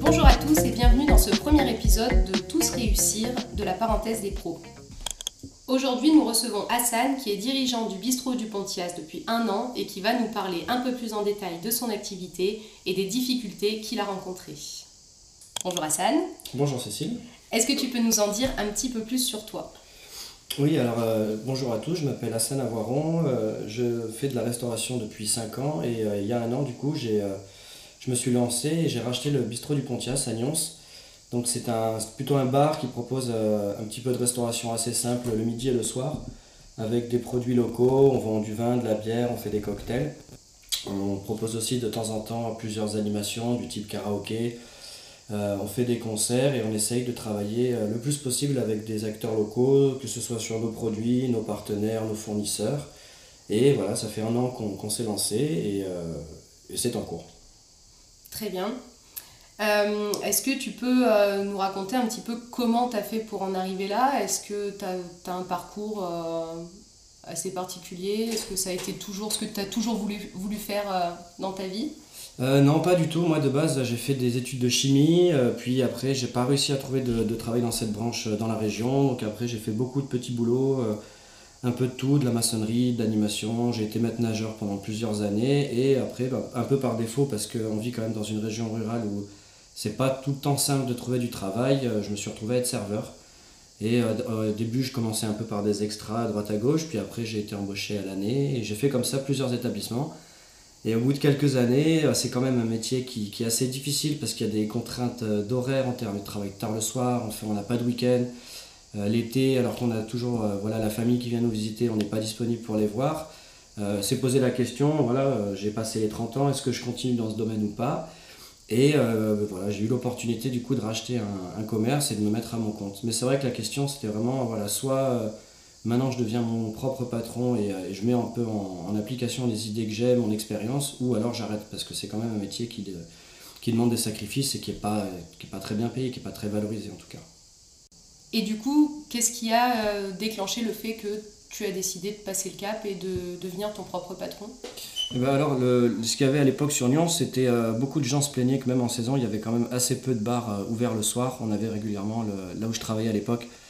Bonjour à tous et bienvenue dans ce premier épisode de Tous réussir de la parenthèse des pros. Aujourd'hui, nous recevons Hassan qui est dirigeant du bistrot du Pontias depuis un an et qui va nous parler un peu plus en détail de son activité et des difficultés qu'il a rencontrées. Bonjour Hassan. Bonjour Cécile. Est-ce que tu peux nous en dire un petit peu plus sur toi? Oui, alors euh, bonjour à tous, je m'appelle Hassan Avoiron, euh, je fais de la restauration depuis 5 ans et euh, il y a un an du coup je me suis lancé et j'ai racheté le bistrot du Pontias à Nyons. Donc c'est plutôt un bar qui propose un petit peu de restauration assez simple le midi et le soir avec des produits locaux, on vend du vin, de la bière, on fait des cocktails. On propose aussi de temps en temps plusieurs animations du type karaoké, euh, on fait des concerts et on essaye de travailler euh, le plus possible avec des acteurs locaux, que ce soit sur nos produits, nos partenaires, nos fournisseurs. Et voilà, ça fait un an qu'on s'est lancé et, euh, c'est en cours. Très bien. Est-ce que tu peux nous raconter un petit peu comment tu as fait pour en arriver là? Est-ce que tu as, un parcours assez particulier? Est-ce que ça a été toujours ce que tu as toujours voulu faire dans ta vie? Euh, non, pas du tout. Moi, de base, j'ai fait des études de chimie. Euh, puis après, j'ai pas réussi à trouver de, travail dans cette branche euh, dans la région. Donc après, j'ai fait beaucoup de petits boulots, un peu de tout, de la maçonnerie, de l'animation. J'ai été maître nageur pendant plusieurs années. Et après, bah, un peu par défaut, parce qu'on vit quand même dans une région rurale où c'est pas tout le temps simple de trouver du travail, je me suis retrouvé à être serveur. Et au début, je commençais un peu par des extras à droite à gauche. Puis après, j'ai été embauché à l'année. Et j'ai fait comme ça plusieurs établissements. Et au bout de quelques années, euh, c'est quand même un métier qui, est assez difficile parce qu'il y a des contraintes euh, d'horaire en termes de travail tard le soir, on n'a pas de week-end. Euh, l'été, alors qu'on a toujours voilà, la famille qui vient nous visiter, on n'est pas disponible pour les voir. c'est poser la question, voilà, j'ai passé les 30 ans, est-ce que je continue dans ce domaine ou pas? Et voilà, j'ai eu l'opportunité du coup de racheter un, un, commerce et de me mettre à mon compte. Mais c'est vrai que la question c'était vraiment, voilà, soit Maintenant, je deviens mon propre patron et, euh, je mets un peu en, application les idées que j'ai, mon expérience, ou alors j'arrête parce que c'est quand même un métier qui, qui demande des sacrifices et qui n'est pas, pas très bien payé, qui n'est pas très valorisé en tout cas. Et du coup, qu'est-ce qui a euh, déclenché le fait que tu as décidé de passer le cap et de devenir ton propre patron? Eh ben alors, ce qu'il y avait à l'époque sur Nyon, c'était euh, beaucoup de gens se plaignaient que même en saison, il y avait quand même assez peu de bars ouverts le soir. On avait régulièrement, là où je travaillais à l'époque, euh,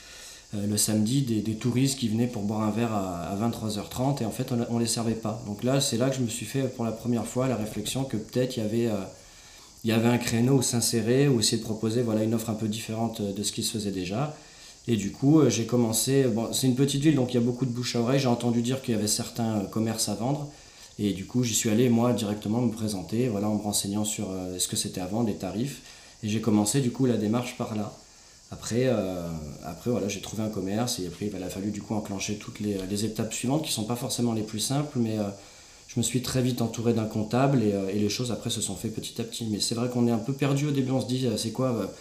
le samedi des, touristes qui venaient pour boire un verre à, 23h30 et en fait on ne les servait pas. Donc là c'est là que je me suis fait pour la première fois la réflexion que peut-être il y avait, euh, il y avait un créneau où s'insérer, ou essayer de proposer voilà, une offre un peu différente de ce qui se faisait déjà. Et du coup euh, j'ai commencé, bon, c'est une petite ville donc il y a beaucoup de bouche à oreille, j'ai entendu dire qu'il y avait certains commerces à vendre. Et du coup, j'y suis allé, moi, directement me présenter, voilà, en me renseignant sur ce que c'était à vendre, les tarifs. Et j'ai commencé, du coup, la démarche par là. Après, euh, après voilà, j'ai trouvé un commerce et après il a fallu du coup enclencher toutes les, étapes suivantes qui ne sont pas forcément les plus simples, mais euh, je me suis très vite entouré d'un comptable et, euh, les choses après se sont fait petit à petit. Mais c'est vrai qu'on est un peu perdu au début, on se dit c'est quoi,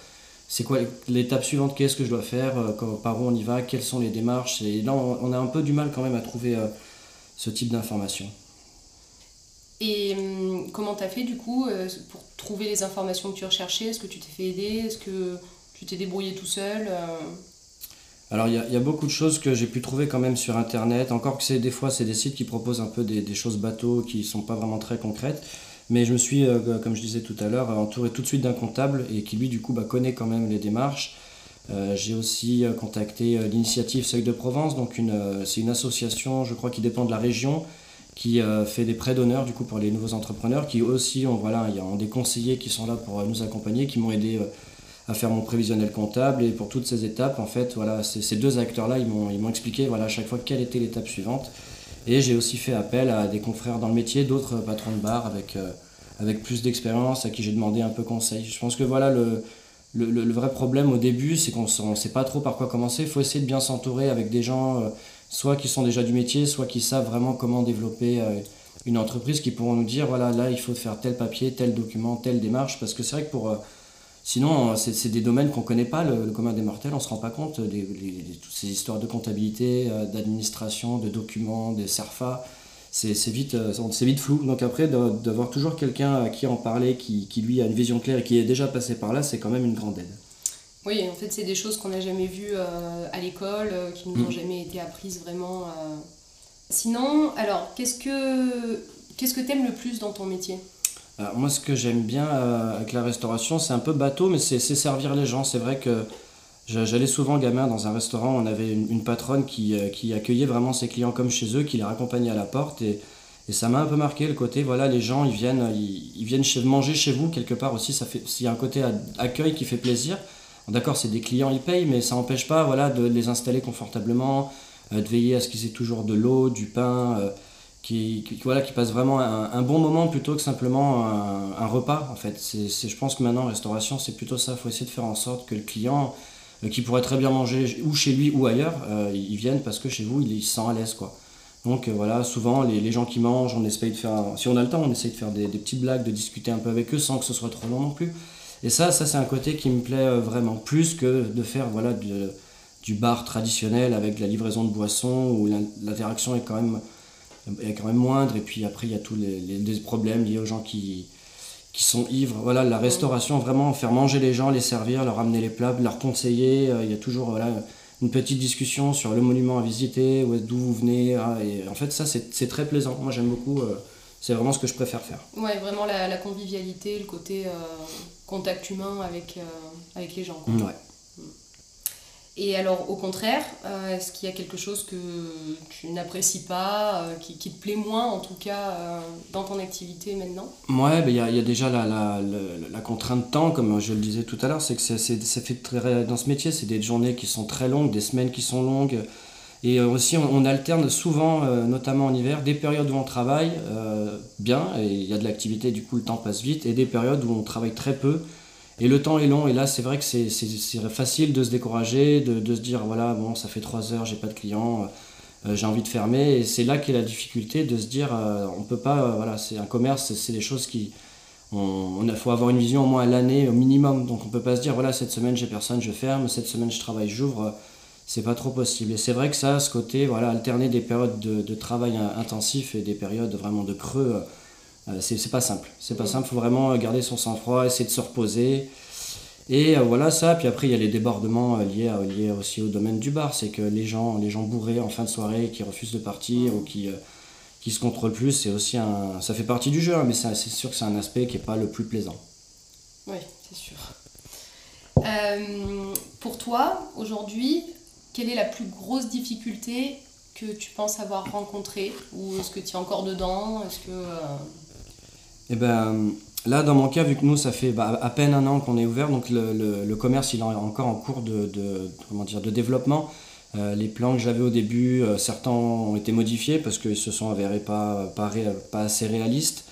c'est quoi l'étape suivante, qu'est-ce que je dois faire, par où on y va, quelles sont les démarches. Et là on, a un peu du mal quand même à trouver ce type d'informations. Et hum, comment tu as fait du coup pour trouver les informations que tu recherchais? Est-ce que tu t'es fait aider? Est-ce que tu t'es débrouillé tout seul euh alors il y, a beaucoup de choses que j'ai pu trouver quand même sur internet, encore que des fois c'est des sites qui proposent un peu des, choses bateaux qui sont pas vraiment très concrètes. Mais je me suis, euh, comme je disais tout à l'heure, entouré tout de suite d'un comptable et qui lui du coup bah, connaît quand même les démarches. Euh, j'ai aussi contacté l'initiative Seuil de Provence, donc c'est une association, je crois, qui dépend de la région, qui fait des prêts d'honneur du coup pour les nouveaux entrepreneurs, qui aussi ont, voilà, y a des conseillers qui sont là pour nous accompagner, qui m'ont aidé à faire mon prévisionnel comptable et pour toutes ces étapes, en fait, voilà, ces deux acteurs-là, ils m'ont expliqué voilà, à chaque fois quelle était l'étape suivante. Et j'ai aussi fait appel à des confrères dans le métier, d'autres patrons de bar avec, euh, avec plus d'expérience, à qui j'ai demandé un peu conseil. Je pense que voilà, le, le, vrai problème au début, c'est qu'on ne sait pas trop par quoi commencer. Il faut essayer de bien s'entourer avec des gens, euh, soit qui sont déjà du métier, soit qui savent vraiment comment développer euh, une entreprise, qui pourront nous dire, voilà, là, il faut faire tel papier, tel document, telle démarche, parce que c'est vrai que pour Sinon, c'est des domaines qu'on ne connaît pas, le, commun des mortels, on ne se rend pas compte de toutes ces histoires de comptabilité, euh, d'administration, de documents, des SERFA. C'est vite, euh, vite flou. Donc après, d'avoir toujours quelqu'un à qui en parler, qui, lui a une vision claire et qui est déjà passé par là, c'est quand même une grande aide. Oui, en fait, c'est des choses qu'on n'a jamais vues euh, à l'école, qui nous ont mm. jamais été apprises vraiment Sinon, alors, qu'est-ce que qu'est-ce que t'aimes le plus dans ton métier? Moi, ce que j'aime bien euh, avec la restauration, c'est un peu bateau, mais c'est servir les gens. C'est vrai que j'allais souvent gamin dans un restaurant, on avait une, patronne qui, euh, qui, accueillait vraiment ses clients comme chez eux, qui les raccompagnait à la porte. Et, ça m'a un peu marqué le côté, voilà, les gens, ils viennent, ils, viennent manger chez vous quelque part aussi. Ça s'il y a un côté accueil qui fait plaisir. D'accord, c'est des clients, ils payent, mais ça n'empêche pas, voilà, de les installer confortablement, euh, de veiller à ce qu'ils aient toujours de l'eau, du pain qui, voilà, qui passe vraiment un, bon moment plutôt que simplement un, repas. En fait, c'est, je pense que maintenant, restauration, c'est plutôt ça. Il faut essayer de faire en sorte que le client, euh, qui pourrait très bien manger ou chez lui ou ailleurs, euh, il vienne parce que chez vous, il, se sent à l'aise. Donc euh, voilà, souvent, les, les, gens qui mangent, on essaye de faire, si on a le temps, on essaye de faire des, des, petites blagues, de discuter un peu avec eux sans que ce soit trop long non plus. Et ça, ça c'est un côté qui me plaît vraiment, plus que de faire voilà, du bar traditionnel avec la livraison de boissons où l'interaction est quand même est quand même moindre. Et puis après, il y a tous les, problèmes liés aux gens qui, qui sont ivres. Voilà, la restauration, vraiment faire manger les gens, les servir, leur amener les plats, leur conseiller. Euh, il y a toujours voilà, une petite discussion sur le monument à visiter, d'où vous venez. Ah, et en fait, ça, c'est très plaisant. Moi, j'aime beaucoup. Euh, c'est vraiment ce que je préfère faire. Ouais, vraiment la, convivialité, le côté euh, contact humain avec, avec les gens. Ouais. Et alors, au contraire, euh, est-ce qu'il y a quelque chose que tu n'apprécies pas, euh, qui, te plaît moins, en tout cas, euh, dans ton activité maintenant? Ouais, ben, il y, a, déjà la, la, la, contrainte de temps, comme je le disais tout à l'heure, c'est que ça fait très, dans ce métier, c'est des journées qui sont très longues, des semaines qui sont longues. Et aussi, on, alterne souvent, notamment en hiver, des périodes où on travaille bien, et il y a de l'activité, du coup, le temps passe vite, et des périodes où on travaille très peu et le temps est long, et là, c'est vrai que c'est facile de se décourager, de, se dire voilà, bon, ça fait trois heures, j'ai pas de clients, euh, j'ai envie de fermer. Et c'est là qu'est la difficulté de se dire euh, on peut pas, euh, voilà, c'est un commerce, c'est des choses qui. On, faut avoir une vision au moins à l'année au minimum. Donc on peut pas se dire voilà, cette semaine j'ai personne, je ferme, cette semaine je travaille, j'ouvre. c'est pas trop possible. Et c'est vrai que ça, ce côté, voilà, alterner des périodes de, travail intensif et des périodes vraiment de creux euh, c'est pas simple. C'est pas simple, il faut vraiment garder son sang-froid, essayer de se reposer. Et euh, voilà ça, puis après il y a les débordements euh, liés, liés aussi au domaine du bar, c'est que les gens, les gens bourrés en fin de soirée qui refusent de partir ou qui, qui se contrôlent plus, c'est aussi un, ça fait partie du jeu, hein, mais c'est sûr que c'est un aspect qui n'est pas le plus plaisant. Oui, c'est sûr. pour toi, aujourd'hui, quelle est la plus grosse difficulté que tu penses avoir rencontrée Ou est-ce que tu es encore dedans? Est-ce que eh ben, là, dans mon cas, vu que nous, ça fait bah, à peine un an qu'on est ouvert, donc le, commerce, il est encore en cours de, comment dire, de développement. Euh, les plans que j'avais au début, euh, certains ont été modifiés parce qu'ils se sont avérés pas, pas, pas assez réalistes.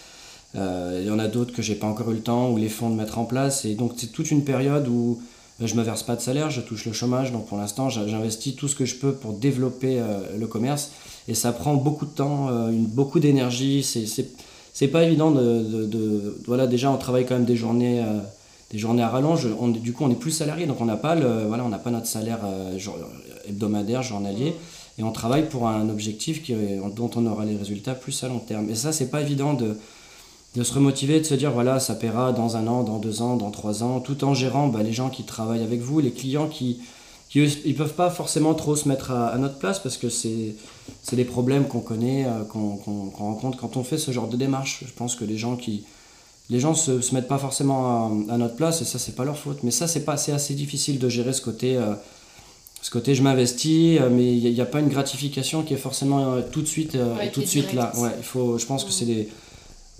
Euh, il y en a d'autres que j'ai pas encore eu le temps ou les fonds de mettre en place. Et donc, c'est toute une période où je me verse pas de salaire, je touche le chômage. Donc, pour l'instant, j'investis tout ce que je peux pour développer le commerce. Et ça prend beaucoup de temps, beaucoup d'énergie. C'est c'est pas évident de, voilà déjà on travaille quand même des journées euh, des journées à rallonge. On, du coup on est plus salarié donc on n'a pas le voilà on n'a pas notre salaire euh, hebdomadaire journalier. Et on travaille pour un objectif dont on aura les résultats plus à long terme. Et ça c'est pas évident de de se remotiver, de se dire voilà, ça paiera dans un an, dans deux ans, dans trois ans, tout en gérant bah, les gens qui travaillent avec vous, les clients qui, qui ils peuvent pas forcément trop se mettre à, notre place parce que c'est des problèmes qu'on connaît, euh, qu'on rencontre quand on fait ce genre de démarche. Je pense que les gens qui les gens se, se mettent pas forcément à, notre place et ça c'est pas leur faute. Mais ça c'est pas c'est assez difficile de gérer ce côté euh, ce côté je m'investis euh, mais il n'y a, pas une gratification qui est forcément tout de suite tout de suite là. Ouais, il faut je pense que c'est des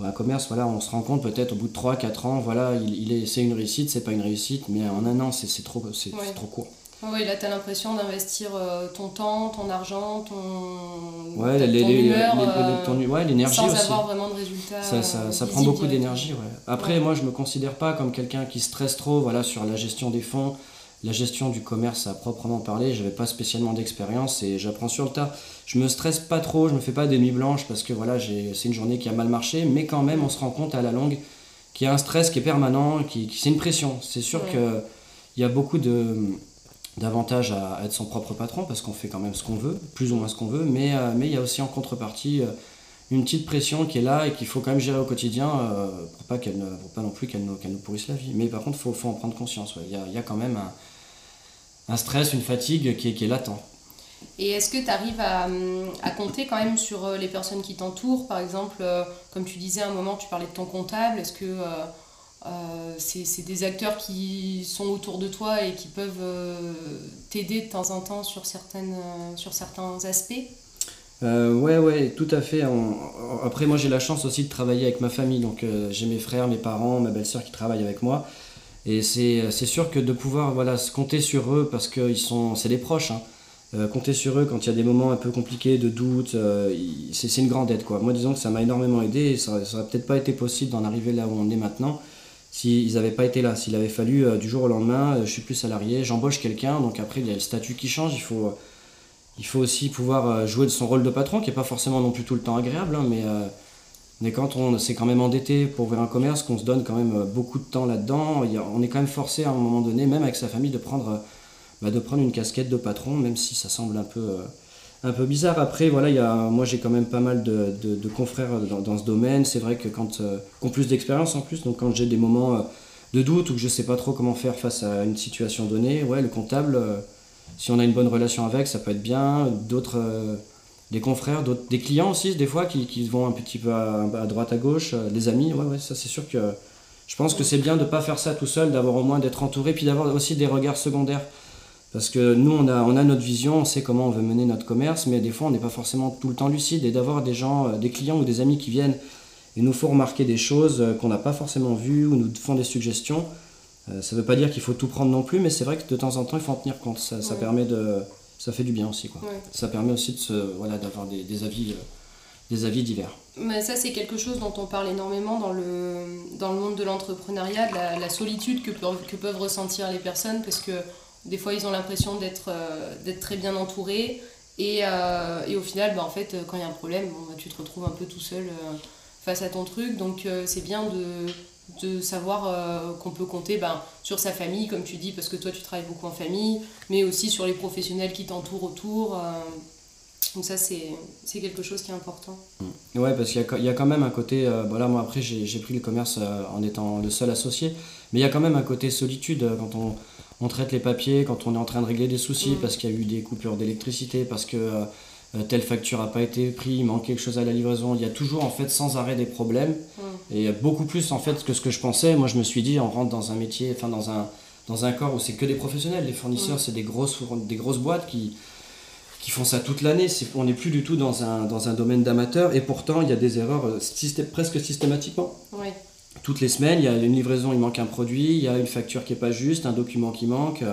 un commerce, voilà, on se rend compte peut-être au bout de 3-4 ans, voilà, il, est, c'est une réussite, c'est pas une réussite, mais en un an, c'est, trop, c'est, trop court. Oui, là, tu as l'impression d'investir euh, ton temps, ton argent, ton, ouais, les, ton humeur, ouais, l'énergie sans avoir vraiment de résultats. Ça, ça, ça prend beaucoup d'énergie. Ouais. Après, moi, je me considère pas comme quelqu'un qui stresse trop voilà, sur la gestion des fonds, la gestion du commerce à proprement parler. Je n'avais pas spécialement d'expérience et j'apprends sur le tas. Je me stresse pas trop, je me fais pas des nuits blanches parce que voilà, c'est une journée qui a mal marché, mais quand même, on se rend compte à la longue qu'il y a un stress qui est permanent, qui, qui c'est une pression. C'est sûr qu'il y a beaucoup de davantage à être son propre patron parce qu'on fait quand même ce qu'on veut, plus ou moins ce qu'on veut, mais euh, mais il y a aussi en contrepartie euh, une petite pression qui est là et qu'il faut quand même gérer au quotidien euh, pour pas qu'elle pour pas non plus qu'elle nous, qu'elle nous pourrisse la vie. Mais par contre, faut, faut, en prendre conscience. Il y, a, y, a, quand même un, stress, une fatigue qui est, qui latent. Et est-ce que tu arrives à, à, compter quand même sur les personnes qui t'entourent Par exemple, comme tu disais à un moment, tu parlais de ton comptable. Est-ce que c'est des acteurs qui sont autour de toi et qui peuvent euh, t'aider de temps en temps sur, certaines, euh, sur certains aspects ouais, ouais, tout à fait. Après, moi, j'ai la chance aussi de travailler avec ma famille. Donc, j'ai mes frères, mes parents, ma belle-sœur qui travaillent avec moi. Et c'est sûr que de pouvoir voilà, compter sur eux, parce que c'est des proches, hein. compter sur eux quand il y a des moments un peu compliqués, de doute, c'est une grande aide. Quoi. Moi, disons que ça m'a énormément aidé et ça n'aurait peut-être pas été possible d'en arriver là où on est maintenant s'ils n'avaient pas été là. S'il avait fallu euh, du jour au lendemain, euh, je suis plus salarié, j'embauche quelqu'un, donc après il y a le statut qui change, il faut, faut aussi pouvoir euh, jouer de son rôle de patron, qui n'est pas forcément non plus tout le temps agréable, hein, mais, mais quand on s'est quand même endetté pour ouvrir un commerce, qu'on se donne quand même beaucoup de temps là-dedans, on est quand même forcé à un moment donné, même avec sa famille, de prendre, bah, de prendre une casquette de patron, même si ça semble un peu un peu bizarre. Après, voilà, y a, moi j'ai quand même pas mal de, confrères dans, ce domaine. C'est vrai que quand, euh, plus d'expérience en plus, donc quand j'ai des moments euh, de doute ou que je sais pas trop comment faire face à une situation donnée, ouais, le comptable, euh, si on a une bonne relation avec, ça peut être bien. D'autres, des confrères, d'autres, des clients aussi, des fois qui, vont un petit peu à, droite à gauche, des amis, ouais, ouais, ça c'est sûr que je pense que c'est bien de pas faire ça tout seul, d'avoir au moins d'être entouré, puis d'avoir aussi des regards secondaires. Parce que nous, on a, on a notre vision, on sait comment on veut mener notre commerce, mais des fois, on n'est pas forcément tout le temps lucide. Et d'avoir des gens, euh, des clients ou des amis qui viennent et nous font remarquer des choses euh, qu'on n'a pas forcément vues ou nous font des suggestions, euh, ça ne veut pas dire qu'il faut tout prendre non plus, mais c'est vrai que de temps en temps, il faut en tenir compte. Ça, ça permet de, ça fait du bien aussi. Quoi. Ça permet aussi de se, voilà, d'avoir des, des, avis, des avis divers. Mais ça, c'est quelque chose dont on parle énormément dans le, dans le monde de l'entrepreneuriat, la, la, solitude que, que peuvent ressentir les personnes, parce que des fois, ils ont l'impression d'être euh, très bien entourés. Et, euh, et, au final, bah, en fait, quand il y a un problème, bah, tu te retrouves un peu tout seul euh, face à ton truc. Donc, c'est bien de, de savoir qu'on peut compter ben, sur sa famille, comme tu dis, parce que toi, tu travailles beaucoup en famille, mais aussi sur les professionnels qui t'entourent autour. Donc ça, c'est quelque chose qui est important. Mmh. Ouais, parce qu'il y, y, a quand même un côté... voilà, moi, après, j'ai pris le commerce en étant le seul associé, mais il y a quand même un côté solitude quand on on traite les papiers quand on est en train de régler des soucis parce qu'il y a eu des coupures d'électricité, parce que euh, telle facture n'a pas été prise, il manque quelque chose à la livraison. Il y a toujours en fait sans arrêt des problèmes. Et beaucoup plus en fait que ce que je pensais. Moi je me suis dit on rentre dans un métier, enfin dans un, dans un corps où c'est que des professionnels. Les fournisseurs c'est des grosses, des grosses boîtes qui, qui font ça toute l'année. On n'est plus du tout dans un, dans un domaine d'amateur et pourtant il y a des erreurs euh, presque systématiquement toutes les semaines, il y a une livraison, il manque un produit, il y a une facture qui n'est pas juste, un document qui manque.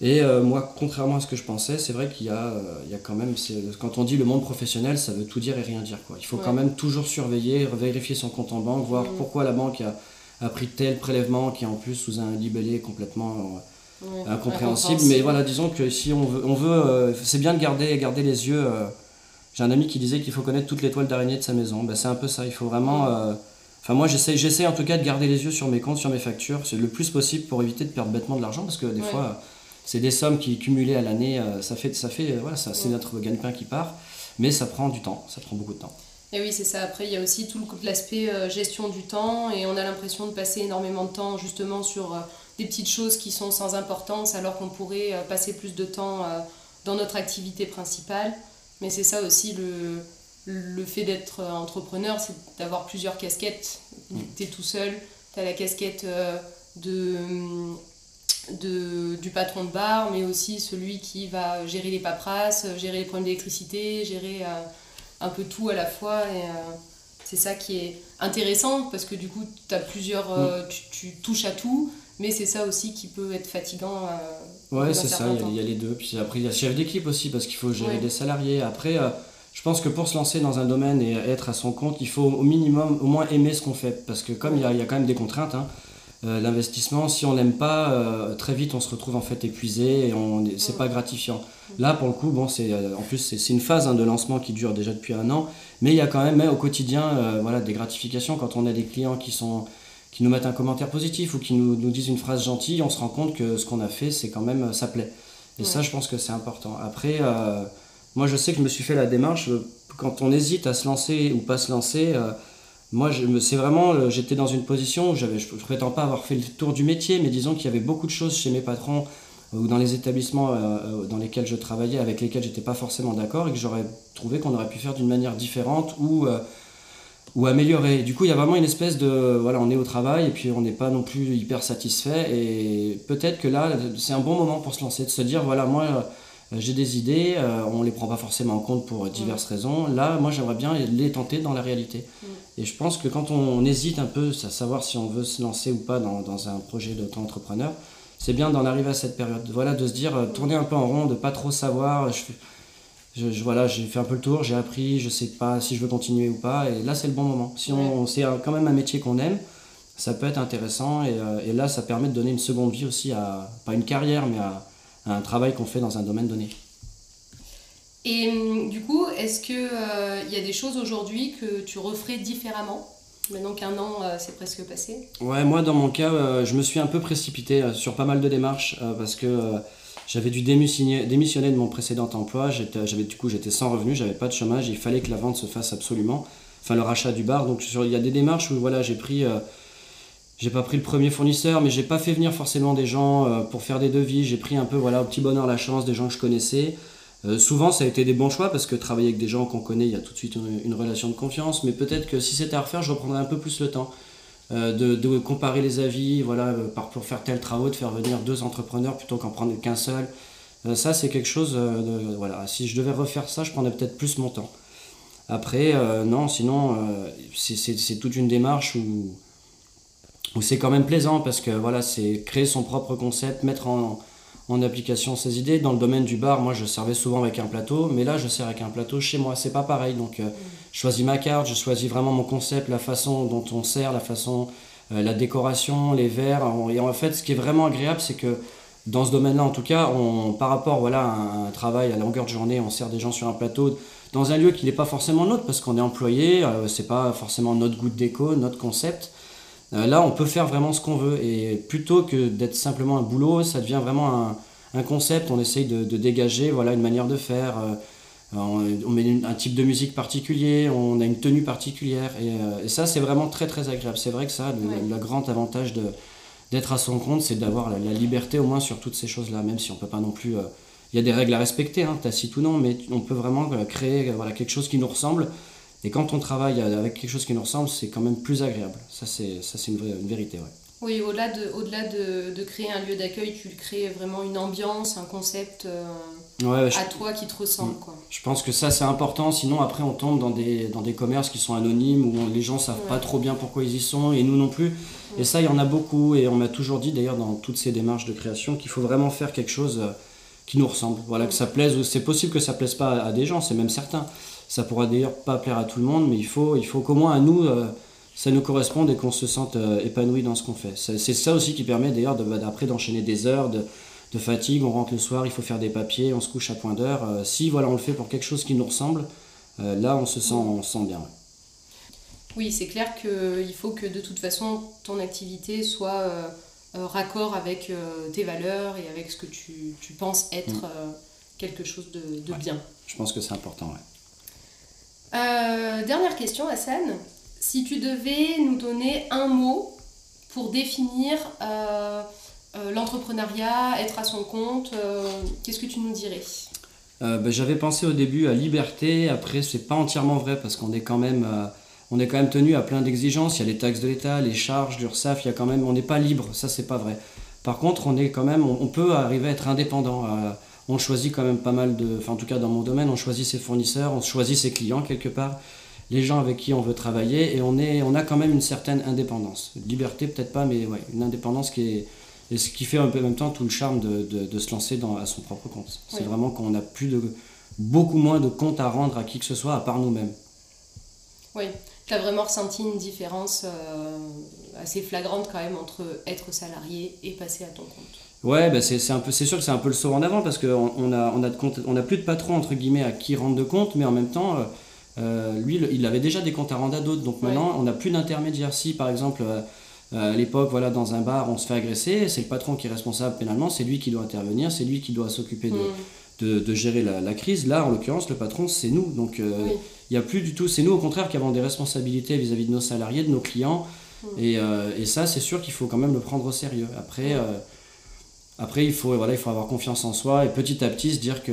Et euh, moi, contrairement à ce que je pensais, c'est vrai qu'il y, a, euh, y a quand même, quand on dit le monde professionnel, ça veut tout dire et rien dire. Quoi. Il faut quand même toujours surveiller, vérifier son compte en banque, voir pourquoi la banque a, a, pris tel prélèvement qui est en plus sous un libellé complètement euh, incompréhensible. Mais voilà, disons que si on veut, on veut c'est bien de garder, garder les yeux. J'ai un ami qui disait qu'il faut connaître toutes les toiles d'araignée de sa maison. Ben, c'est un peu ça, il faut vraiment Enfin, moi, j'essaie en tout cas de garder les yeux sur mes comptes, sur mes factures, c'est le plus possible pour éviter de perdre bêtement de l'argent parce que des fois, c'est des sommes qui cumulées à l'année, euh, ça fait, ça fait, voilà, ça, c'est notre gagne-pain qui part, mais ça prend du temps, ça prend beaucoup de temps. Et oui, c'est ça. Après, il y a aussi tout l'aspect euh, gestion du temps et on a l'impression de passer énormément de temps justement sur euh, des petites choses qui sont sans importance alors qu'on pourrait passer plus de temps dans notre activité principale. Mais c'est ça aussi le, le fait d'être entrepreneur, c'est d'avoir plusieurs casquettes. Mm. Tu es tout seul, tu as la casquette euh, de, de, du patron de bar, mais aussi celui qui va gérer les paperasses, gérer les problèmes d'électricité, gérer euh, un peu tout à la fois. Et euh, c'est ça qui est intéressant parce que du coup, as plusieurs, mm. tu, touches à tout, mais c'est ça aussi qui peut être fatigant. ouais, c'est ça, il y, a les deux. Puis après, il y a chef d'équipe aussi parce qu'il faut gérer des salariés. Après je pense que pour se lancer dans un domaine et être à son compte, il faut au minimum au moins aimer ce qu'on fait. Parce que comme il y a, quand même des contraintes, hein, euh, l'investissement, si on n'aime pas, euh, très vite on se retrouve en fait épuisé et on c'est pas gratifiant. Là pour le coup, bon, c'est euh, en plus c'est une phase hein, de lancement qui dure déjà depuis un an, mais il y a quand même hein, au quotidien voilà, des gratifications quand on a des clients qui sont qui nous mettent un commentaire positif ou qui nous, nous disent une phrase gentille, on se rend compte que ce qu'on a fait, c'est quand même ça plaît. Et ça, je pense que c'est important. Après moi, je sais que je me suis fait la démarche, euh, quand on hésite à se lancer ou pas se lancer, euh, moi, c'est vraiment, euh, j'étais dans une position où je ne prétends pas avoir fait le tour du métier, mais disons qu'il y avait beaucoup de choses chez mes patrons ou dans les établissements dans lesquels je travaillais, avec lesquels j'étais pas forcément d'accord et que j'aurais trouvé qu'on aurait pu faire d'une manière différente ou ou améliorer. Du coup, il y a vraiment une espèce de voilà, on est au travail et puis on n'est pas non plus hyper satisfait et peut-être que là, c'est un bon moment pour se lancer, de se dire voilà, moi j'ai des idées, euh, on les prend pas forcément en compte pour diverses mm. raisons. Là, moi, j'aimerais bien les tenter dans la réalité. Mm. Et je pense que quand on, hésite un peu à savoir si on veut se lancer ou pas dans, dans un projet d'auto-entrepreneur, c'est bien d'en arriver à cette période. Voilà, de se dire, euh, tourner un peu en rond, de pas trop savoir. Je, je, voilà, j'ai fait un peu le tour, j'ai appris, je sais pas si je veux continuer ou pas, et là c'est le bon moment. Si on, c'est quand même un métier qu'on aime, ça peut être intéressant, et, et, là ça permet de donner une seconde vie aussi à, pas une carrière, mais à, un travail qu'on fait dans un domaine donné. Et hum, du coup, est-ce qu'il euh, y a des choses aujourd'hui que tu referais différemment Maintenant qu'un an euh, c'est presque passé? Ouais, moi dans mon cas, euh, je me suis un peu précipité sur pas mal de démarches parce que j'avais dû démissionner, démissionner de mon précédent emploi. J'avais, du coup, j'étais sans revenu, j'avais pas de chômage. Il fallait que la vente se fasse absolument. Enfin, le rachat du bar. Donc, il y a des démarches où voilà, j'ai pris j'ai pas pris le premier fournisseur, mais j'ai pas fait venir forcément des gens euh, pour faire des devis. J'ai pris un peu, voilà, au petit bonheur la chance, des gens que je connaissais. Euh, souvent, ça a été des bons choix parce que travailler avec des gens qu'on connaît, il y a tout de suite une, relation de confiance. Mais peut-être que si c'était à refaire, je reprendrais un peu plus le temps euh, de, comparer les avis, voilà, pour faire tel travaux, de faire venir deux entrepreneurs plutôt qu'en prendre qu'un seul. ça, c'est quelque chose. Voilà, si je devais refaire ça, je prendrais peut-être plus mon temps. Après, non, sinon, c'est toute une démarche où c'est quand même plaisant parce que voilà, c'est créer son propre concept, mettre en, application ses idées. Dans le domaine du bar, moi je servais souvent avec un plateau, mais là je sers avec un plateau chez moi, c'est pas pareil. Donc euh, je choisis ma carte, je choisis vraiment mon concept, la façon dont on sert, la façon, euh, la décoration, les verres. Et en fait, ce qui est vraiment agréable, c'est que dans ce domaine-là, en tout cas, par rapport voilà, à un travail à longueur de journée, on sert des gens sur un plateau dans un lieu qui n'est pas forcément nôtre parce qu'on est employé, euh, c'est pas forcément notre goût de déco, notre concept. Euh, là, on peut faire vraiment ce qu'on veut. Et plutôt que d'être simplement un boulot, ça devient vraiment un, concept. On essaye de, dégager voilà, une manière de faire. Euh, on, met un type de musique particulier, on a une tenue particulière. Et, euh, ça, c'est vraiment très très agréable. C'est vrai que ça, le, grand avantage d'être à son compte, c'est d'avoir la, liberté au moins sur toutes ces choses-là, même si on peut pas non plus. Il y a des règles à respecter, hein, tacite ou non, mais on peut vraiment créer voilà, quelque chose qui nous ressemble et quand on travaille avec quelque chose qui nous ressemble, c'est quand même plus agréable. Ça, c'est, ça, c'est une, une vérité. Ouais. Oui, au-delà, de, au-delà de, de, créer un lieu d'accueil, tu crées vraiment une ambiance, un concept euh, à toi qui te ressemble. Mm. Quoi. Je pense que ça, c'est important. Sinon, après, on tombe dans des, dans des commerces qui sont anonymes, où les gens ne savent pas trop bien pourquoi ils y sont, et nous non plus. Et ça, il y en a beaucoup. Et on m'a toujours dit, d'ailleurs, dans toutes ces démarches de création, qu'il faut vraiment faire quelque chose euh, qui nous ressemble. Voilà, que ça plaise. C'est possible que ça plaise pas à des gens, c'est même certain. Ça pourra d'ailleurs pas plaire à tout le monde, mais il faut, il faut qu'au moins à nous, euh, ça nous corresponde et qu'on se sente euh, épanoui dans ce qu'on fait. C'est ça aussi qui permet d'ailleurs bah, d'après d'enchaîner des heures de, fatigue. On rentre le soir, il faut faire des papiers, on se couche à point d'heure. Euh, si voilà, on le fait pour quelque chose qui nous ressemble, là on se sent, on sent bien. Oui, c'est clair qu'il faut que de toute façon ton activité soit raccord avec tes valeurs et avec ce que tu, penses être mm. quelque chose de, bien. Je pense que c'est important, ouais. Euh, dernière question, Hassan. Si tu devais nous donner un mot pour définir euh, euh, l'entrepreneuriat, être à son compte, qu'est-ce que tu nous dirais? Ben, J'avais pensé au début à liberté, après c'est pas entièrement vrai parce qu'on est quand même... on est quand même tenu à plein d'exigences, il y a les taxes de l'État, les charges, l'URSSAF, il y a quand même, on n'est pas libre, ça c'est pas vrai. Par contre, on est quand même, on, peut arriver à être indépendant on choisit quand même pas mal de, enfin en tout cas dans mon domaine, on choisit ses fournisseurs, on choisit ses clients quelque part, les gens avec qui on veut travailler et on, est, on a quand même une certaine indépendance. Liberté peut-être pas, mais ouais, une indépendance qui est, et ce qui fait en même temps tout le charme de, se lancer dans, à son propre compte. C'est vraiment qu'on a plus de, beaucoup moins de comptes à rendre à qui que ce soit à part nous-mêmes. Oui, tu as vraiment ressenti une différence euh, assez flagrante quand même entre être salarié et passer à ton compte. Ouais, bah c'est un peu, c'est sûr que c'est un peu le saut en avant parce qu'on on a, on a, on a plus de patron entre guillemets à qui rendre de compte, mais en même temps, euh, euh, lui, il avait déjà des comptes à rendre à d'autres. Donc maintenant, on n'a plus d'intermédiaire. Si par exemple, euh, à l'époque, voilà, dans un bar, on se fait agresser, c'est le patron qui est responsable pénalement, c'est lui qui doit intervenir, c'est lui qui doit s'occuper de, mm. de, gérer la, crise. Là, en l'occurrence, le patron, c'est nous. Donc il n'y a plus du tout, c'est nous au contraire qui avons des responsabilités vis-à-vis de nos salariés, de nos clients. Mm. Et, et, ça, c'est sûr qu'il faut quand même le prendre au sérieux. Après. Après, il faut, voilà, il faut avoir confiance en soi et petit à petit se dire que.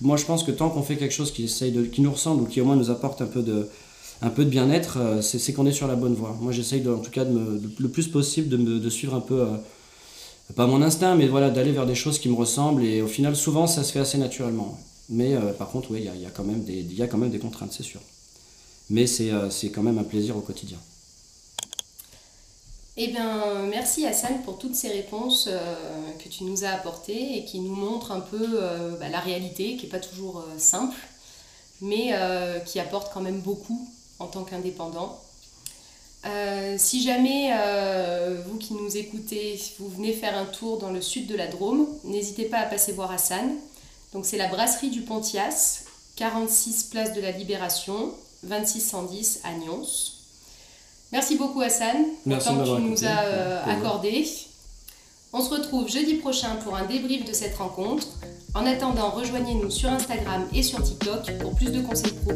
Moi, je pense que tant qu'on fait quelque chose qui, essaye de, qui nous ressemble ou qui au moins nous apporte un peu de, un peu de bien-être, euh, c'est qu'on est sur la bonne voie. Moi, j'essaye en tout cas de me, le plus possible de, me, de suivre un peu, euh, pas mon instinct, mais voilà, d'aller vers des choses qui me ressemblent. Et au final, souvent, ça se fait assez naturellement. Mais euh, par contre, oui, il y, a quand même des, contraintes, c'est sûr. Mais c'est quand même un plaisir au quotidien. Eh bien, merci Hassan pour toutes ces réponses que tu nous as apportées et qui nous montrent un peu bah, la réalité, qui n'est pas toujours simple, mais qui apporte quand même beaucoup en tant qu'indépendant. Euh, si jamais euh, vous qui nous écoutez, vous venez faire un tour dans le sud de la Drôme, n'hésitez pas à passer voir Hassan. Donc c'est la brasserie du Pontias, 46 place de la Libération, 2610 à Nyons. Merci beaucoup Hassan pour le temps que tu nous as euh, accordé. On se retrouve jeudi prochain pour un débrief de cette rencontre. En attendant, rejoignez-nous sur Instagram et sur TikTok pour plus de conseils pro.